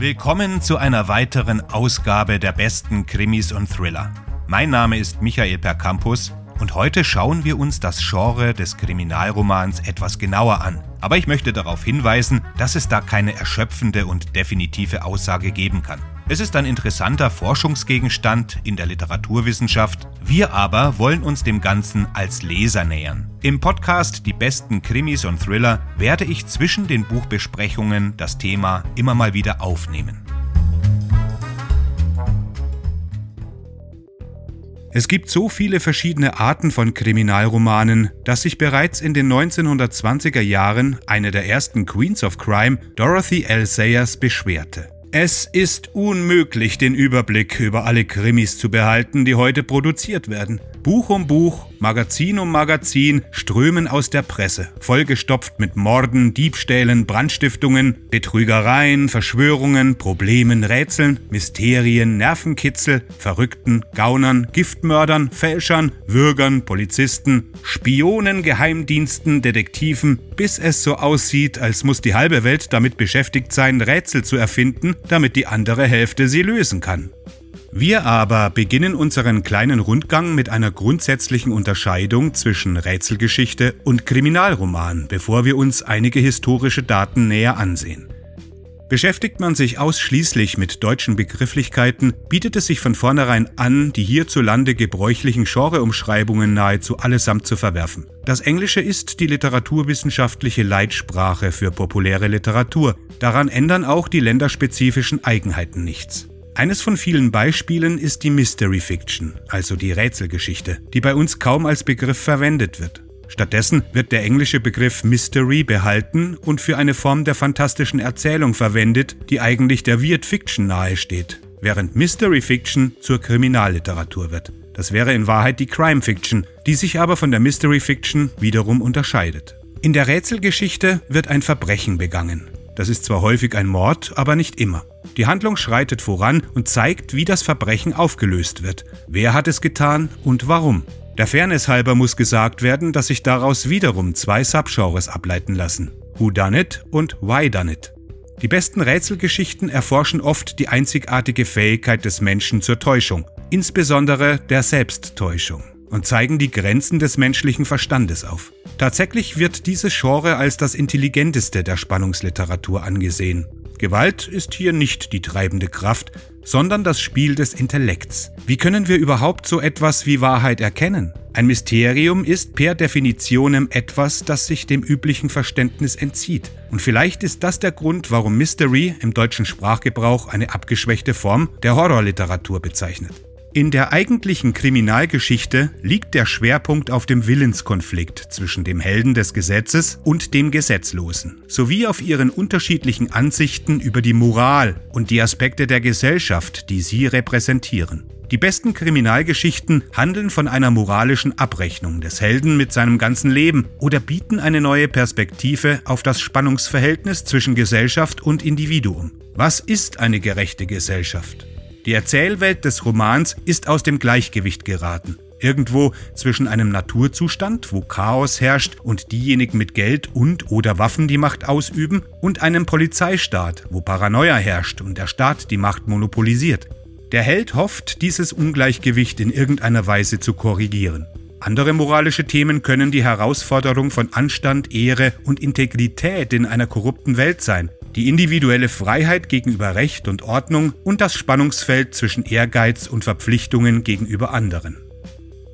Willkommen zu einer weiteren Ausgabe der besten Krimis und Thriller. Mein Name ist Michael Percampus und heute schauen wir uns das Genre des Kriminalromans etwas genauer an. Aber ich möchte darauf hinweisen, dass es da keine erschöpfende und definitive Aussage geben kann. Es ist ein interessanter Forschungsgegenstand in der Literaturwissenschaft. Wir aber wollen uns dem Ganzen als Leser nähern. Im Podcast Die besten Krimis und Thriller werde ich zwischen den Buchbesprechungen das Thema immer mal wieder aufnehmen. Es gibt so viele verschiedene Arten von Kriminalromanen, dass sich bereits in den 1920er Jahren eine der ersten Queens of Crime, Dorothy L. Sayers, beschwerte. Es ist unmöglich, den Überblick über alle Krimis zu behalten, die heute produziert werden. Buch um Buch, Magazin um Magazin strömen aus der Presse, vollgestopft mit Morden, Diebstählen, Brandstiftungen, Betrügereien, Verschwörungen, Problemen, Rätseln, Mysterien, Nervenkitzel, Verrückten, Gaunern, Giftmördern, Fälschern, Würgern, Polizisten, Spionen, Geheimdiensten, Detektiven, bis es so aussieht, als muss die halbe Welt damit beschäftigt sein, Rätsel zu erfinden, damit die andere Hälfte sie lösen kann. Wir aber beginnen unseren kleinen Rundgang mit einer grundsätzlichen Unterscheidung zwischen Rätselgeschichte und Kriminalroman, bevor wir uns einige historische Daten näher ansehen. Beschäftigt man sich ausschließlich mit deutschen Begrifflichkeiten, bietet es sich von vornherein an, die hierzulande gebräuchlichen Genreumschreibungen nahezu allesamt zu verwerfen. Das Englische ist die literaturwissenschaftliche Leitsprache für populäre Literatur. Daran ändern auch die länderspezifischen Eigenheiten nichts. Eines von vielen Beispielen ist die Mystery Fiction, also die Rätselgeschichte, die bei uns kaum als Begriff verwendet wird. Stattdessen wird der englische Begriff Mystery behalten und für eine Form der fantastischen Erzählung verwendet, die eigentlich der Weird Fiction nahesteht, während Mystery Fiction zur Kriminalliteratur wird. Das wäre in Wahrheit die Crime Fiction, die sich aber von der Mystery Fiction wiederum unterscheidet. In der Rätselgeschichte wird ein Verbrechen begangen. Das ist zwar häufig ein Mord, aber nicht immer. Die Handlung schreitet voran und zeigt, wie das Verbrechen aufgelöst wird. Wer hat es getan und warum? Der Fairness halber muss gesagt werden, dass sich daraus wiederum zwei Subgenres ableiten lassen. Who Done It und Why Done It. Die besten Rätselgeschichten erforschen oft die einzigartige Fähigkeit des Menschen zur Täuschung, insbesondere der Selbsttäuschung, und zeigen die Grenzen des menschlichen Verstandes auf. Tatsächlich wird dieses Genre als das intelligenteste der Spannungsliteratur angesehen. Gewalt ist hier nicht die treibende Kraft, sondern das Spiel des Intellekts. Wie können wir überhaupt so etwas wie Wahrheit erkennen? Ein Mysterium ist per Definitionem etwas, das sich dem üblichen Verständnis entzieht. Und vielleicht ist das der Grund, warum Mystery im deutschen Sprachgebrauch eine abgeschwächte Form der Horrorliteratur bezeichnet. In der eigentlichen Kriminalgeschichte liegt der Schwerpunkt auf dem Willenskonflikt zwischen dem Helden des Gesetzes und dem Gesetzlosen, sowie auf ihren unterschiedlichen Ansichten über die Moral und die Aspekte der Gesellschaft, die sie repräsentieren. Die besten Kriminalgeschichten handeln von einer moralischen Abrechnung des Helden mit seinem ganzen Leben oder bieten eine neue Perspektive auf das Spannungsverhältnis zwischen Gesellschaft und Individuum. Was ist eine gerechte Gesellschaft? Die Erzählwelt des Romans ist aus dem Gleichgewicht geraten. Irgendwo zwischen einem Naturzustand, wo Chaos herrscht und diejenigen mit Geld und oder Waffen die Macht ausüben, und einem Polizeistaat, wo Paranoia herrscht und der Staat die Macht monopolisiert. Der Held hofft, dieses Ungleichgewicht in irgendeiner Weise zu korrigieren. Andere moralische Themen können die Herausforderung von Anstand, Ehre und Integrität in einer korrupten Welt sein, die individuelle Freiheit gegenüber Recht und Ordnung und das Spannungsfeld zwischen Ehrgeiz und Verpflichtungen gegenüber anderen.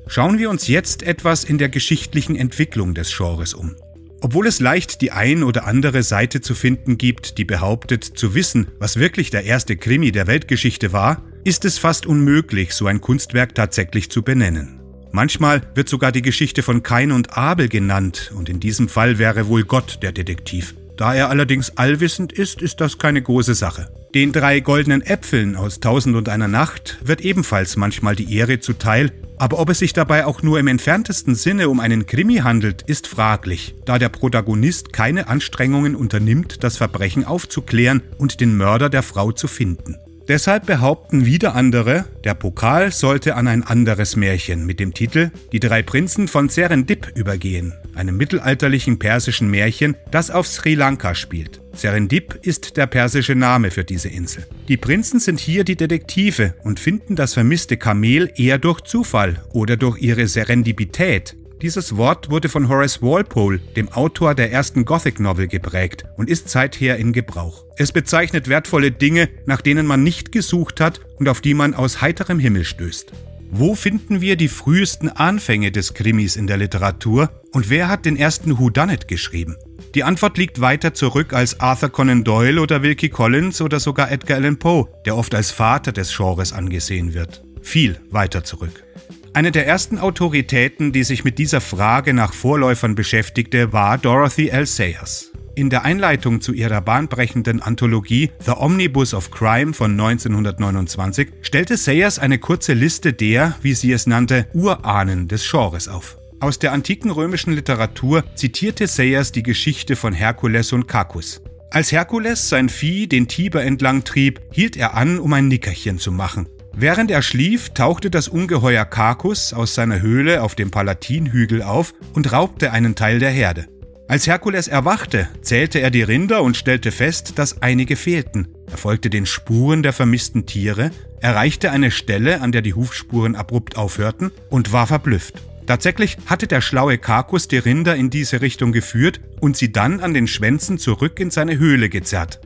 Schauen wir uns jetzt etwas in der geschichtlichen Entwicklung des Genres um. Obwohl es leicht die ein oder andere Seite zu finden gibt, die behauptet zu wissen, was wirklich der erste Krimi der Weltgeschichte war, ist es fast unmöglich, so ein Kunstwerk tatsächlich zu benennen. Manchmal wird sogar die Geschichte von Kain und Abel genannt, und in diesem Fall wäre wohl Gott der Detektiv. Da er allerdings allwissend ist, ist das keine große Sache. Den drei goldenen Äpfeln aus Tausend und einer Nacht wird ebenfalls manchmal die Ehre zuteil, aber ob es sich dabei auch nur im entferntesten Sinne um einen Krimi handelt, ist fraglich, da der Protagonist keine Anstrengungen unternimmt, das Verbrechen aufzuklären und den Mörder der Frau zu finden. Deshalb behaupten wieder andere, der Pokal sollte an ein anderes Märchen mit dem Titel Die drei Prinzen von Serendip übergehen, einem mittelalterlichen persischen Märchen, das auf Sri Lanka spielt. Serendip ist der persische Name für diese Insel. Die Prinzen sind hier die Detektive und finden das vermisste Kamel eher durch Zufall oder durch ihre Serendipität, dieses Wort wurde von Horace Walpole, dem Autor der ersten Gothic Novel, geprägt und ist seither in Gebrauch. Es bezeichnet wertvolle Dinge, nach denen man nicht gesucht hat und auf die man aus heiterem Himmel stößt. Wo finden wir die frühesten Anfänge des Krimis in der Literatur und wer hat den ersten Whodunit geschrieben? Die Antwort liegt weiter zurück als Arthur Conan Doyle oder Wilkie Collins oder sogar Edgar Allan Poe, der oft als Vater des Genres angesehen wird. Viel weiter zurück. Eine der ersten Autoritäten, die sich mit dieser Frage nach Vorläufern beschäftigte, war Dorothy L. Sayers. In der Einleitung zu ihrer bahnbrechenden Anthologie The Omnibus of Crime von 1929 stellte Sayers eine kurze Liste der, wie sie es nannte, Urahnen des Genres auf. Aus der antiken römischen Literatur zitierte Sayers die Geschichte von Herkules und Kakus. Als Herkules sein Vieh den Tiber entlang trieb, hielt er an, um ein Nickerchen zu machen. Während er schlief, tauchte das Ungeheuer Kakus aus seiner Höhle auf dem Palatinhügel auf und raubte einen Teil der Herde. Als Herkules erwachte, zählte er die Rinder und stellte fest, dass einige fehlten. Er folgte den Spuren der vermissten Tiere, erreichte eine Stelle, an der die Hufspuren abrupt aufhörten, und war verblüfft. Tatsächlich hatte der schlaue Kakus die Rinder in diese Richtung geführt und sie dann an den Schwänzen zurück in seine Höhle gezerrt.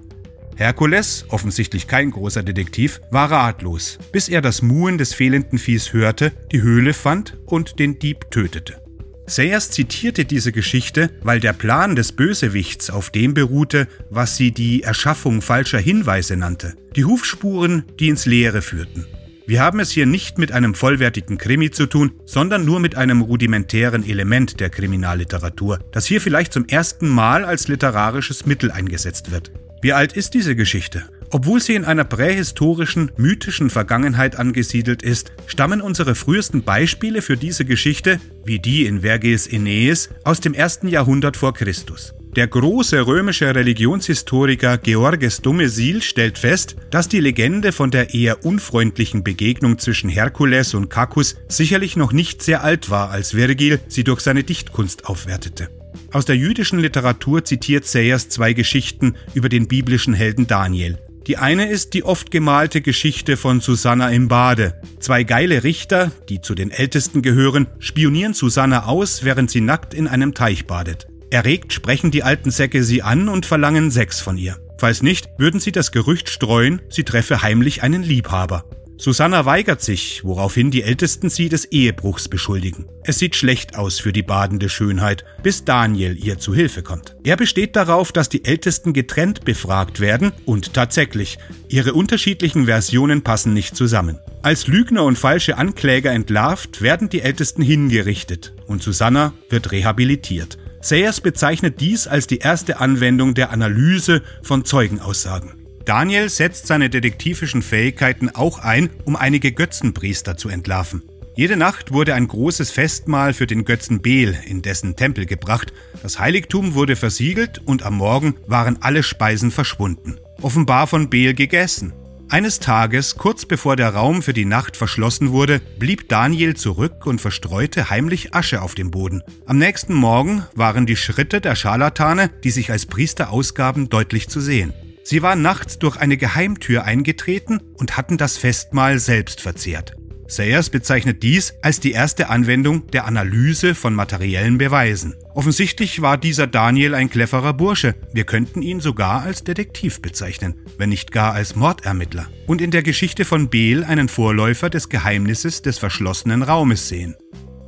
Herkules, offensichtlich kein großer Detektiv, war ratlos, bis er das Muhen des fehlenden Viehs hörte, die Höhle fand und den Dieb tötete. Sayers zitierte diese Geschichte, weil der Plan des Bösewichts auf dem beruhte, was sie die Erschaffung falscher Hinweise nannte, die Hufspuren, die ins Leere führten. Wir haben es hier nicht mit einem vollwertigen Krimi zu tun, sondern nur mit einem rudimentären Element der Kriminalliteratur, das hier vielleicht zum ersten Mal als literarisches Mittel eingesetzt wird. Wie alt ist diese Geschichte? Obwohl sie in einer prähistorischen, mythischen Vergangenheit angesiedelt ist, stammen unsere frühesten Beispiele für diese Geschichte, wie die in Vergils Aeneis, aus dem ersten Jahrhundert vor Christus. Der große römische Religionshistoriker Georges Domesil stellt fest, dass die Legende von der eher unfreundlichen Begegnung zwischen Herkules und Kakus sicherlich noch nicht sehr alt war, als Virgil sie durch seine Dichtkunst aufwertete. Aus der jüdischen Literatur zitiert Sayers zwei Geschichten über den biblischen Helden Daniel. Die eine ist die oft gemalte Geschichte von Susanna im Bade. Zwei geile Richter, die zu den Ältesten gehören, spionieren Susanna aus, während sie nackt in einem Teich badet. Erregt sprechen die alten Säcke sie an und verlangen Sex von ihr. Falls nicht, würden sie das Gerücht streuen, sie treffe heimlich einen Liebhaber. Susanna weigert sich, woraufhin die Ältesten sie des Ehebruchs beschuldigen. Es sieht schlecht aus für die badende Schönheit, bis Daniel ihr zu Hilfe kommt. Er besteht darauf, dass die Ältesten getrennt befragt werden und tatsächlich, ihre unterschiedlichen Versionen passen nicht zusammen. Als Lügner und falsche Ankläger entlarvt, werden die Ältesten hingerichtet und Susanna wird rehabilitiert. Sayers bezeichnet dies als die erste Anwendung der Analyse von Zeugenaussagen. Daniel setzt seine detektivischen Fähigkeiten auch ein, um einige Götzenpriester zu entlarven. Jede Nacht wurde ein großes Festmahl für den Götzen Bel in dessen Tempel gebracht, das Heiligtum wurde versiegelt und am Morgen waren alle Speisen verschwunden, offenbar von Bel gegessen. Eines Tages, kurz bevor der Raum für die Nacht verschlossen wurde, blieb Daniel zurück und verstreute heimlich Asche auf dem Boden. Am nächsten Morgen waren die Schritte der Scharlatane, die sich als Priester ausgaben, deutlich zu sehen. Sie waren nachts durch eine Geheimtür eingetreten und hatten das Festmahl selbst verzehrt. Sayers bezeichnet dies als die erste Anwendung der Analyse von materiellen Beweisen. Offensichtlich war dieser Daniel ein cleverer Bursche. Wir könnten ihn sogar als Detektiv bezeichnen, wenn nicht gar als Mordermittler. Und in der Geschichte von Beel einen Vorläufer des Geheimnisses des verschlossenen Raumes sehen.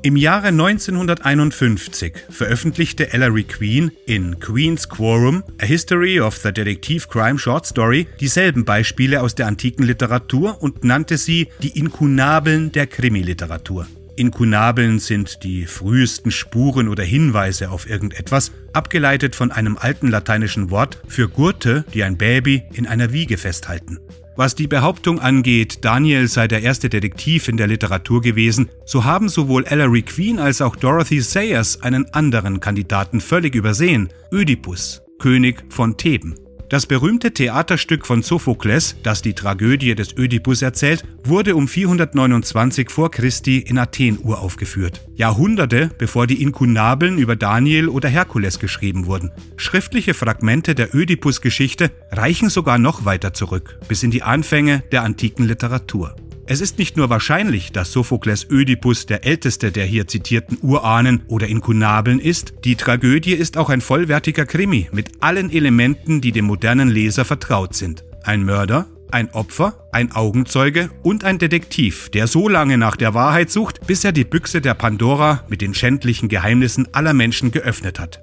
Im Jahre 1951 veröffentlichte Ellery Queen in Queen's Quorum, A History of the Detective Crime Short Story, dieselben Beispiele aus der antiken Literatur und nannte sie die Inkunabeln der Krimiliteratur. Inkunabeln sind die frühesten Spuren oder Hinweise auf irgendetwas, abgeleitet von einem alten lateinischen Wort für Gurte, die ein Baby in einer Wiege festhalten. Was die Behauptung angeht, Daniel sei der erste Detektiv in der Literatur gewesen, so haben sowohl Ellery Queen als auch Dorothy Sayers einen anderen Kandidaten völlig übersehen, Ödipus, König von Theben. Das berühmte Theaterstück von Sophokles, das die Tragödie des Ödipus erzählt, wurde um 429 vor Christi in Athen uraufgeführt. Jahrhunderte bevor die Inkunabeln über Daniel oder Herkules geschrieben wurden. Schriftliche Fragmente der Ödipus-Geschichte reichen sogar noch weiter zurück, bis in die Anfänge der antiken Literatur. Es ist nicht nur wahrscheinlich, dass Sophokles Ödipus der älteste der hier zitierten Urahnen oder Inkunabeln ist, die Tragödie ist auch ein vollwertiger Krimi mit allen Elementen, die dem modernen Leser vertraut sind. Ein Mörder, ein Opfer, ein Augenzeuge und ein Detektiv, der so lange nach der Wahrheit sucht, bis er die Büchse der Pandora mit den schändlichen Geheimnissen aller Menschen geöffnet hat.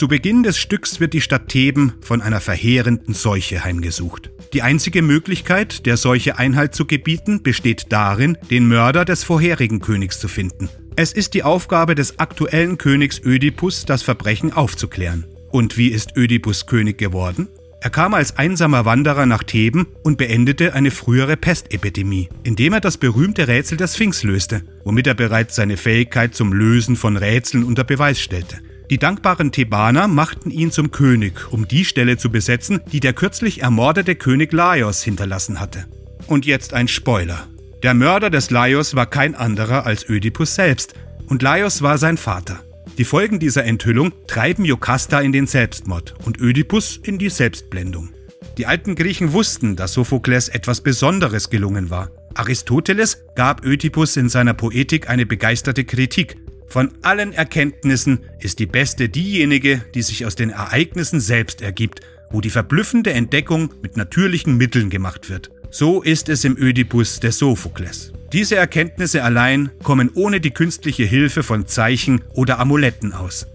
Zu Beginn des Stücks wird die Stadt Theben von einer verheerenden Seuche heimgesucht. Die einzige Möglichkeit, der Seuche Einhalt zu gebieten, besteht darin, den Mörder des vorherigen Königs zu finden. Es ist die Aufgabe des aktuellen Königs Ödipus, das Verbrechen aufzuklären. Und wie ist Ödipus König geworden? Er kam als einsamer Wanderer nach Theben und beendete eine frühere Pestepidemie, indem er das berühmte Rätsel der Sphinx löste, womit er bereits seine Fähigkeit zum Lösen von Rätseln unter Beweis stellte. Die dankbaren Thebaner machten ihn zum König, um die Stelle zu besetzen, die der kürzlich ermordete König Laios hinterlassen hatte. Und jetzt ein Spoiler. Der Mörder des Laios war kein anderer als Ödipus selbst, und Laios war sein Vater. Die Folgen dieser Enthüllung treiben Jokasta in den Selbstmord und Ödipus in die Selbstblendung. Die alten Griechen wussten, dass Sophokles etwas Besonderes gelungen war. Aristoteles gab Ödipus in seiner Poetik eine begeisterte Kritik, von allen Erkenntnissen ist die beste diejenige, die sich aus den Ereignissen selbst ergibt, wo die verblüffende Entdeckung mit natürlichen Mitteln gemacht wird. So ist es im Ödipus des Sophokles. Diese Erkenntnisse allein kommen ohne die künstliche Hilfe von Zeichen oder Amuletten aus.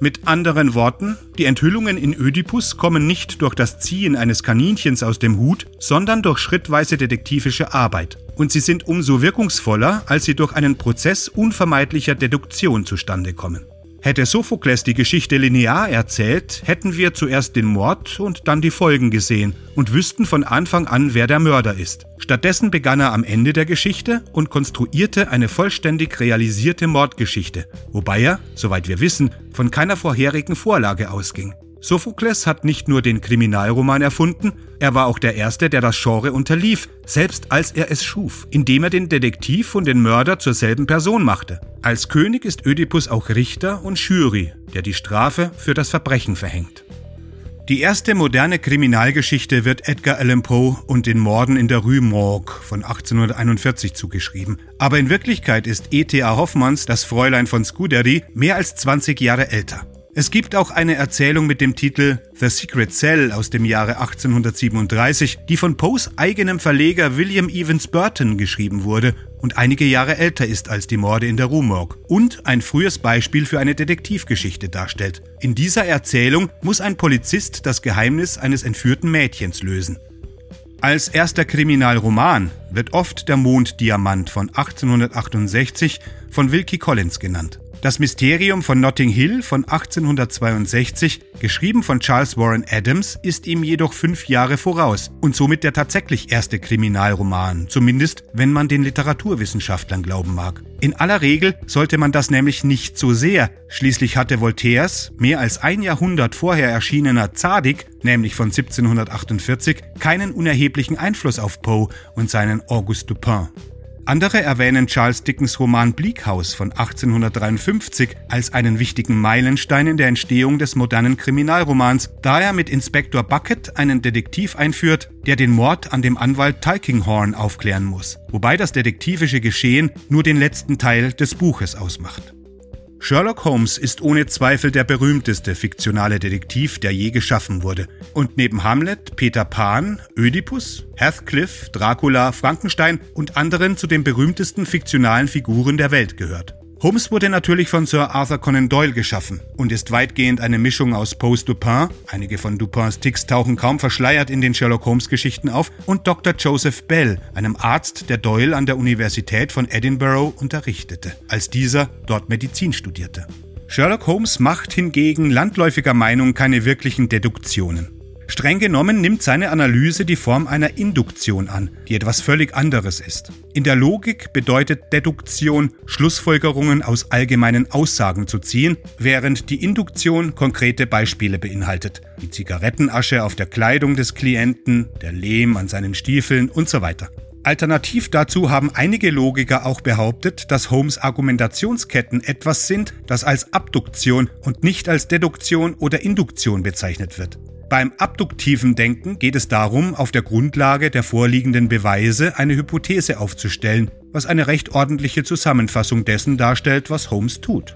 Mit anderen Worten, die Enthüllungen in Ödipus kommen nicht durch das Ziehen eines Kaninchens aus dem Hut, sondern durch schrittweise detektivische Arbeit. Und sie sind umso wirkungsvoller, als sie durch einen Prozess unvermeidlicher Deduktion zustande kommen. Hätte Sophokles die Geschichte linear erzählt, hätten wir zuerst den Mord und dann die Folgen gesehen und wüssten von Anfang an, wer der Mörder ist. Stattdessen begann er am Ende der Geschichte und konstruierte eine vollständig realisierte Mordgeschichte, wobei er, soweit wir wissen, von keiner vorherigen Vorlage ausging. Sophokles hat nicht nur den Kriminalroman erfunden, er war auch der Erste, der das Genre unterlief, selbst als er es schuf, indem er den Detektiv und den Mörder zur selben Person machte. Als König ist Ödipus auch Richter und Jury, der die Strafe für das Verbrechen verhängt. Die erste moderne Kriminalgeschichte wird Edgar Allan Poe und den Morden in der Rue Morgue von 1841 zugeschrieben. Aber in Wirklichkeit ist E.T.A. Hoffmanns, das Fräulein von Scuderi, mehr als 20 Jahre älter. Es gibt auch eine Erzählung mit dem Titel The Secret Cell aus dem Jahre 1837, die von Poes eigenem Verleger William Evans Burton geschrieben wurde und einige Jahre älter ist als die Morde in der Rumorg und ein frühes Beispiel für eine Detektivgeschichte darstellt. In dieser Erzählung muss ein Polizist das Geheimnis eines entführten Mädchens lösen. Als erster Kriminalroman wird oft der Monddiamant von 1868 von Wilkie Collins genannt. Das Mysterium von Notting Hill von 1862, geschrieben von Charles Warren Adams, ist ihm jedoch fünf Jahre voraus und somit der tatsächlich erste Kriminalroman, zumindest wenn man den Literaturwissenschaftlern glauben mag. In aller Regel sollte man das nämlich nicht so sehr, schließlich hatte Voltaires, mehr als ein Jahrhundert vorher erschienener Zadig, nämlich von 1748, keinen unerheblichen Einfluss auf Poe und seinen Auguste Dupin. Andere erwähnen Charles Dickens Roman Bleak House von 1853 als einen wichtigen Meilenstein in der Entstehung des modernen Kriminalromans, da er mit Inspektor Bucket einen Detektiv einführt, der den Mord an dem Anwalt Tulkinghorn aufklären muss, wobei das detektivische Geschehen nur den letzten Teil des Buches ausmacht. Sherlock Holmes ist ohne Zweifel der berühmteste fiktionale Detektiv, der je geschaffen wurde. Und neben Hamlet, Peter Pan, Ödipus, Heathcliff, Dracula, Frankenstein und anderen zu den berühmtesten fiktionalen Figuren der Welt gehört. Holmes wurde natürlich von Sir Arthur Conan Doyle geschaffen und ist weitgehend eine Mischung aus Poe's Dupin, einige von Dupins Ticks tauchen kaum verschleiert in den Sherlock Holmes Geschichten auf, und Dr. Joseph Bell, einem Arzt, der Doyle an der Universität von Edinburgh unterrichtete, als dieser dort Medizin studierte. Sherlock Holmes macht hingegen landläufiger Meinung keine wirklichen Deduktionen. Streng genommen nimmt seine Analyse die Form einer Induktion an, die etwas völlig anderes ist. In der Logik bedeutet Deduktion, Schlussfolgerungen aus allgemeinen Aussagen zu ziehen, während die Induktion konkrete Beispiele beinhaltet. Die Zigarettenasche auf der Kleidung des Klienten, der Lehm an seinen Stiefeln und so weiter. Alternativ dazu haben einige Logiker auch behauptet, dass Holmes Argumentationsketten etwas sind, das als Abduktion und nicht als Deduktion oder Induktion bezeichnet wird. Beim abduktiven Denken geht es darum, auf der Grundlage der vorliegenden Beweise eine Hypothese aufzustellen, was eine recht ordentliche Zusammenfassung dessen darstellt, was Holmes tut.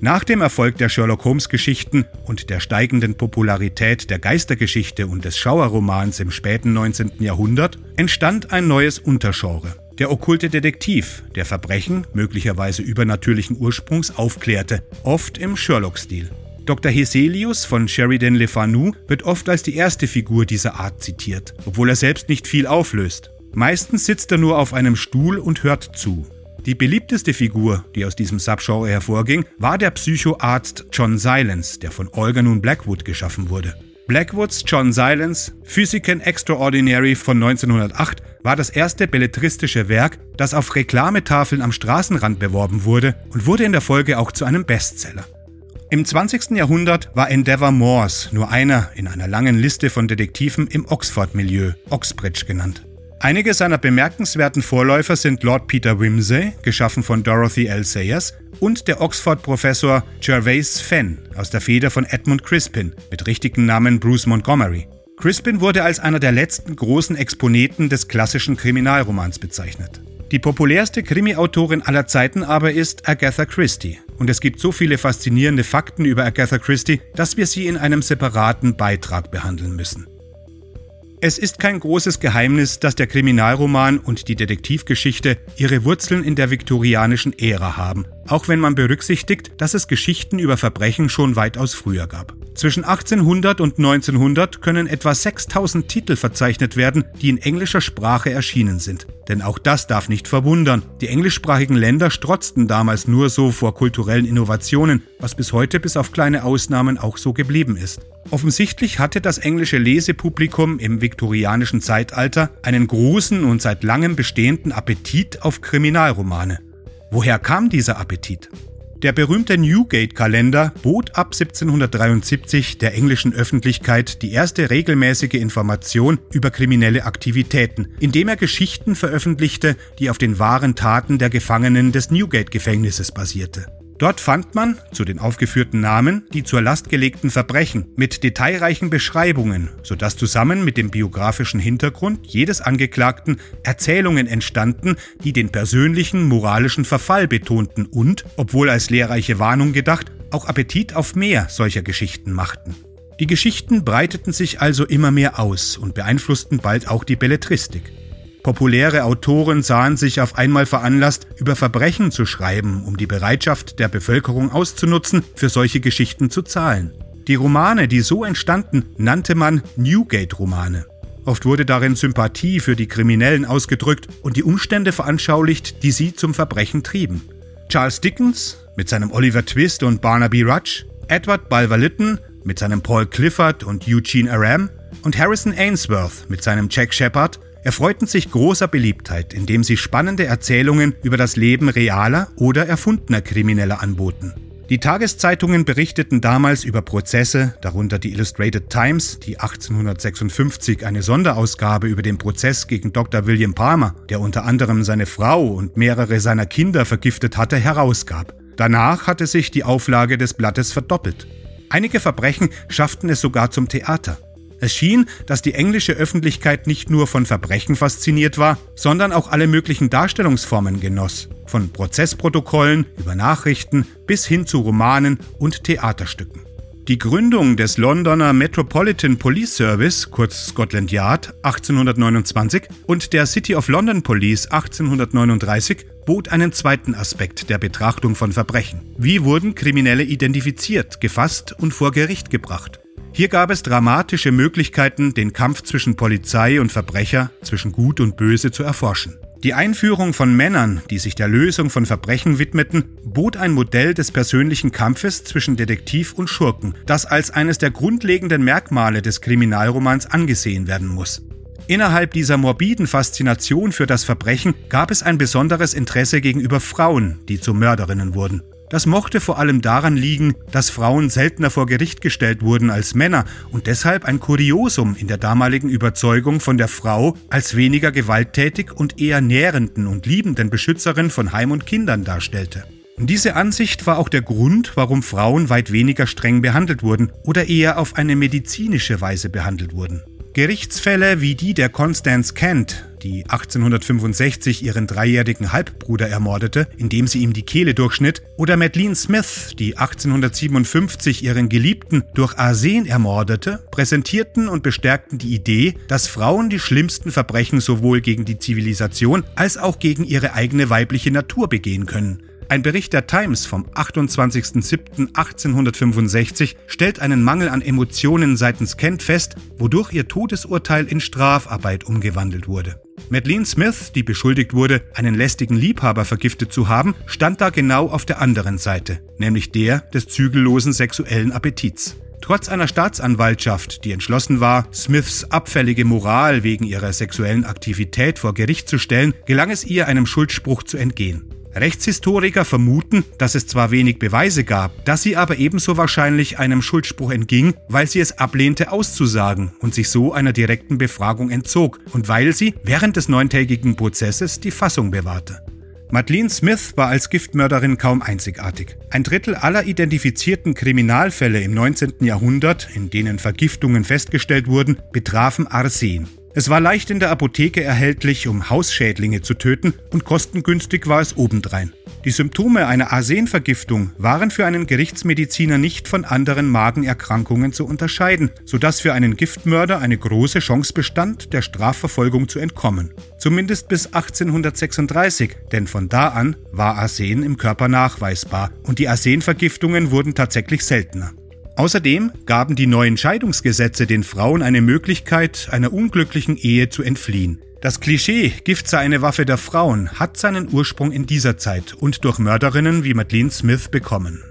Nach dem Erfolg der Sherlock Holmes Geschichten und der steigenden Popularität der Geistergeschichte und des Schauerromans im späten 19. Jahrhundert entstand ein neues Untergenre. Der okkulte Detektiv, der Verbrechen, möglicherweise übernatürlichen Ursprungs, aufklärte, oft im Sherlock-Stil. Dr. Heselius von Sheridan Le Fanu wird oft als die erste Figur dieser Art zitiert, obwohl er selbst nicht viel auflöst. Meistens sitzt er nur auf einem Stuhl und hört zu. Die beliebteste Figur, die aus diesem Subgenre hervorging, war der Psychoarzt John Silence, der von Olga nun Blackwood geschaffen wurde. Blackwoods John Silence, Physican Extraordinary von 1908, war das erste belletristische Werk, das auf Reklametafeln am Straßenrand beworben wurde und wurde in der Folge auch zu einem Bestseller. Im 20. Jahrhundert war Endeavour Morse nur einer in einer langen Liste von Detektiven im Oxford-Milieu, Oxbridge genannt. Einige seiner bemerkenswerten Vorläufer sind Lord Peter Wimsey, geschaffen von Dorothy L. Sayers, und der Oxford-Professor Gervase Fenn aus der Feder von Edmund Crispin mit richtigen Namen Bruce Montgomery. Crispin wurde als einer der letzten großen Exponenten des klassischen Kriminalromans bezeichnet. Die populärste Krimi-Autorin aller Zeiten aber ist Agatha Christie. Und es gibt so viele faszinierende Fakten über Agatha Christie, dass wir sie in einem separaten Beitrag behandeln müssen. Es ist kein großes Geheimnis, dass der Kriminalroman und die Detektivgeschichte ihre Wurzeln in der viktorianischen Ära haben, auch wenn man berücksichtigt, dass es Geschichten über Verbrechen schon weitaus früher gab. Zwischen 1800 und 1900 können etwa 6000 Titel verzeichnet werden, die in englischer Sprache erschienen sind. Denn auch das darf nicht verwundern. Die englischsprachigen Länder strotzten damals nur so vor kulturellen Innovationen, was bis heute bis auf kleine Ausnahmen auch so geblieben ist. Offensichtlich hatte das englische Lesepublikum im viktorianischen Zeitalter einen großen und seit langem bestehenden Appetit auf Kriminalromane. Woher kam dieser Appetit? Der berühmte Newgate-Kalender bot ab 1773 der englischen Öffentlichkeit die erste regelmäßige Information über kriminelle Aktivitäten, indem er Geschichten veröffentlichte, die auf den wahren Taten der Gefangenen des Newgate-Gefängnisses basierte. Dort fand man, zu den aufgeführten Namen, die zur Last gelegten Verbrechen mit detailreichen Beschreibungen, sodass zusammen mit dem biografischen Hintergrund jedes Angeklagten Erzählungen entstanden, die den persönlichen moralischen Verfall betonten und, obwohl als lehrreiche Warnung gedacht, auch Appetit auf mehr solcher Geschichten machten. Die Geschichten breiteten sich also immer mehr aus und beeinflussten bald auch die Belletristik. Populäre Autoren sahen sich auf einmal veranlasst, über Verbrechen zu schreiben, um die Bereitschaft der Bevölkerung auszunutzen, für solche Geschichten zu zahlen. Die Romane, die so entstanden, nannte man Newgate-Romane. Oft wurde darin Sympathie für die Kriminellen ausgedrückt und die Umstände veranschaulicht, die sie zum Verbrechen trieben. Charles Dickens mit seinem Oliver Twist und Barnaby Rudge, Edward Bulwer Lytton mit seinem Paul Clifford und Eugene Aram und Harrison Ainsworth mit seinem Jack Shepard erfreuten sich großer Beliebtheit, indem sie spannende Erzählungen über das Leben realer oder erfundener Krimineller anboten. Die Tageszeitungen berichteten damals über Prozesse, darunter die Illustrated Times, die 1856 eine Sonderausgabe über den Prozess gegen Dr. William Palmer, der unter anderem seine Frau und mehrere seiner Kinder vergiftet hatte, herausgab. Danach hatte sich die Auflage des Blattes verdoppelt. Einige Verbrechen schafften es sogar zum Theater. Es schien, dass die englische Öffentlichkeit nicht nur von Verbrechen fasziniert war, sondern auch alle möglichen Darstellungsformen genoss, von Prozessprotokollen über Nachrichten bis hin zu Romanen und Theaterstücken. Die Gründung des Londoner Metropolitan Police Service, kurz Scotland Yard, 1829 und der City of London Police 1839 bot einen zweiten Aspekt der Betrachtung von Verbrechen. Wie wurden Kriminelle identifiziert, gefasst und vor Gericht gebracht? Hier gab es dramatische Möglichkeiten, den Kampf zwischen Polizei und Verbrecher, zwischen Gut und Böse zu erforschen. Die Einführung von Männern, die sich der Lösung von Verbrechen widmeten, bot ein Modell des persönlichen Kampfes zwischen Detektiv und Schurken, das als eines der grundlegenden Merkmale des Kriminalromans angesehen werden muss. Innerhalb dieser morbiden Faszination für das Verbrechen gab es ein besonderes Interesse gegenüber Frauen, die zu Mörderinnen wurden. Das mochte vor allem daran liegen, dass Frauen seltener vor Gericht gestellt wurden als Männer und deshalb ein Kuriosum in der damaligen Überzeugung von der Frau als weniger gewalttätig und eher nährenden und liebenden Beschützerin von Heim und Kindern darstellte. Diese Ansicht war auch der Grund, warum Frauen weit weniger streng behandelt wurden oder eher auf eine medizinische Weise behandelt wurden. Gerichtsfälle wie die der Constance Kent, die 1865 ihren dreijährigen Halbbruder ermordete, indem sie ihm die Kehle durchschnitt, oder Madeleine Smith, die 1857 ihren Geliebten durch Arsen ermordete, präsentierten und bestärkten die Idee, dass Frauen die schlimmsten Verbrechen sowohl gegen die Zivilisation als auch gegen ihre eigene weibliche Natur begehen können. Ein Bericht der Times vom 28.07.1865 stellt einen Mangel an Emotionen seitens Kent fest, wodurch ihr Todesurteil in Strafarbeit umgewandelt wurde. Madeleine Smith, die beschuldigt wurde, einen lästigen Liebhaber vergiftet zu haben, stand da genau auf der anderen Seite, nämlich der des zügellosen sexuellen Appetits. Trotz einer Staatsanwaltschaft, die entschlossen war, Smiths abfällige Moral wegen ihrer sexuellen Aktivität vor Gericht zu stellen, gelang es ihr, einem Schuldspruch zu entgehen. Rechtshistoriker vermuten, dass es zwar wenig Beweise gab, dass sie aber ebenso wahrscheinlich einem Schuldspruch entging, weil sie es ablehnte auszusagen und sich so einer direkten Befragung entzog und weil sie während des neuntägigen Prozesses die Fassung bewahrte. Madeleine Smith war als Giftmörderin kaum einzigartig. Ein Drittel aller identifizierten Kriminalfälle im 19. Jahrhundert, in denen Vergiftungen festgestellt wurden, betrafen Arsen. Es war leicht in der Apotheke erhältlich, um Hausschädlinge zu töten, und kostengünstig war es obendrein. Die Symptome einer Arsenvergiftung waren für einen Gerichtsmediziner nicht von anderen Magenerkrankungen zu unterscheiden, sodass für einen Giftmörder eine große Chance bestand, der Strafverfolgung zu entkommen. Zumindest bis 1836, denn von da an war Arsen im Körper nachweisbar und die Arsenvergiftungen wurden tatsächlich seltener. Außerdem gaben die neuen Scheidungsgesetze den Frauen eine Möglichkeit, einer unglücklichen Ehe zu entfliehen. Das Klischee, Gift sei eine Waffe der Frauen, hat seinen Ursprung in dieser Zeit und durch Mörderinnen wie Madeleine Smith bekommen.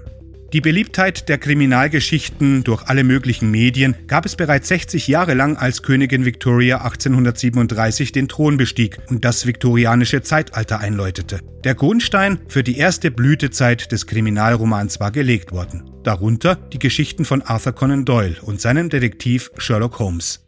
Die Beliebtheit der Kriminalgeschichten durch alle möglichen Medien gab es bereits 60 Jahre lang, als Königin Victoria 1837 den Thron bestieg und das viktorianische Zeitalter einläutete. Der Grundstein für die erste Blütezeit des Kriminalromans war gelegt worden. Darunter die Geschichten von Arthur Conan Doyle und seinem Detektiv Sherlock Holmes.